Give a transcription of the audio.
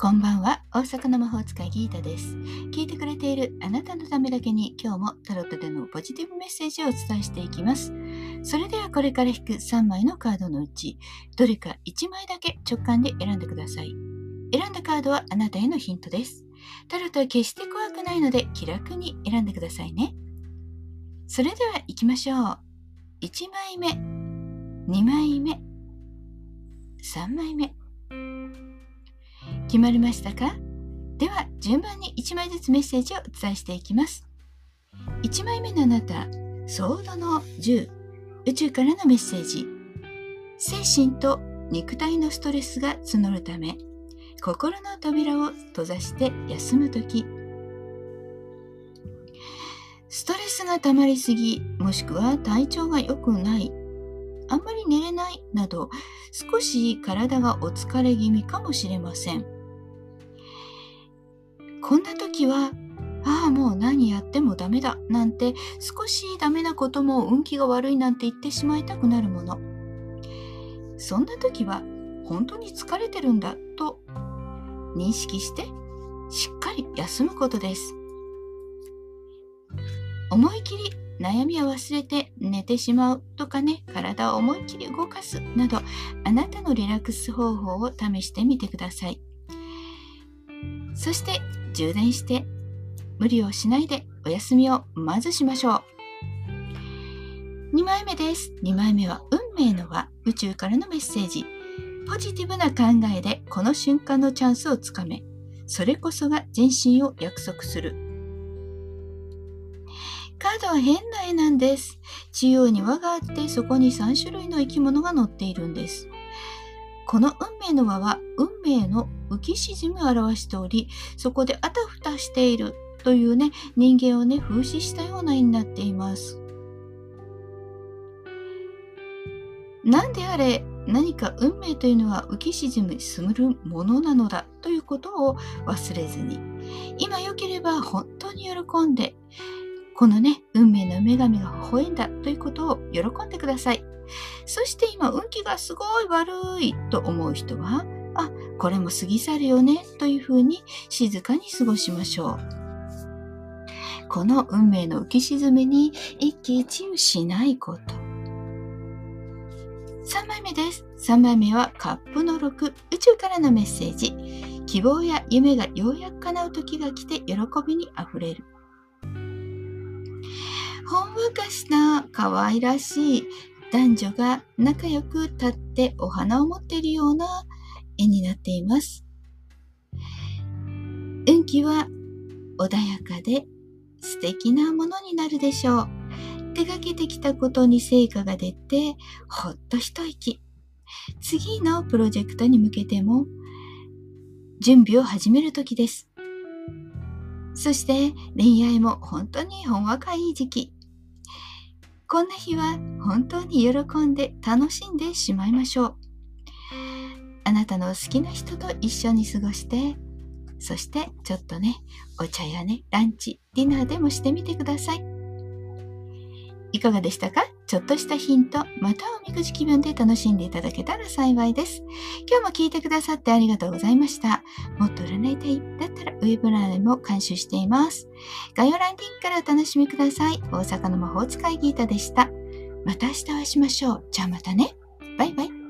こんばんは。大阪の魔法使いギータです。聞いてくれているあなたのためだけに今日もタロットでのポジティブメッセージをお伝えしていきます。それではこれから引く3枚のカードのうち、どれか1枚だけ直感で選んでください。選んだカードはあなたへのヒントです。タロットは決して怖くないので気楽に選んでくださいね。それでは行きましょう。1枚目、2枚目、3枚目。決まりましたか？では順番に1枚ずつメッセージをお伝えしていきます。1枚目のあなたソードの10宇宙からのメッセージ。精神と肉体のストレスが募るため心の扉を閉ざして休む時。ストレスが溜まりすぎもしくは体調が良くないあんまり寝れないなど少し体がお疲れ気味かもしれません。こんな時はああもう何やってもダメだなんて少しダメなことも運気が悪いなんて言ってしまいたくなるもの。そんな時は本当に疲れてるんだと認識してしっかり休むことです。思い切り悩みを忘れて寝てしまうとかね体を思いっきり動かすなどあなたのリラックス方法を試してみてください。そして充電して無理をしないでお休みをまずしましょう。2枚目です。2枚目は運命の輪。宇宙からのメッセージ。ポジティブな考えでこの瞬間のチャンスをつかめ。それこそが全身を約束する。カードは変な絵なんです。中央に輪があってそこに3種類の生き物が乗っているんです。この運命の輪は運命の浮き沈みを表しておりそこであたふたしているというね人間をね風刺したような絵になっています。何であれ何か運命というのは浮き沈みするものなのだということを忘れずに今良ければ本当に喜んでこのね運命の女神が微笑んだということを喜んでください。そして今運気がすごい悪いと思う人はあこれも過ぎ去るよねというふうに静かに過ごしましょう。この運命の浮き沈みに一喜一憂しないこと。3枚目です。3枚目はカップの6宇宙からのメッセージ。希望や夢がようやく叶う時が来て喜びにあふれる。ほんわかした可愛らしい。男女が仲良く立ってお花を持っているような絵になっています。運気は穏やかで素敵なものになるでしょう。手がけてきたことに成果が出てほっと一息。次のプロジェクトに向けても準備を始める時です。そして恋愛も本当にほんわかいい時期。こんな日は本当に喜んで楽しんでしまいましょう。あなたの好きな人と一緒に過ごして、そしてちょっとね、お茶やね、ランチ、ディナーでもしてみてください。いかがでしたか？ちょっとしたヒント、またおみくじ気分で楽しんでいただけたら幸いです。今日も聞いてくださってありがとうございました。もっと占いたいだウェブライも監修しています。概要欄リンクからお楽しみください。大阪の魔法使いギータでした。また明日お会いしましょう。じゃあまたね。バイバイ。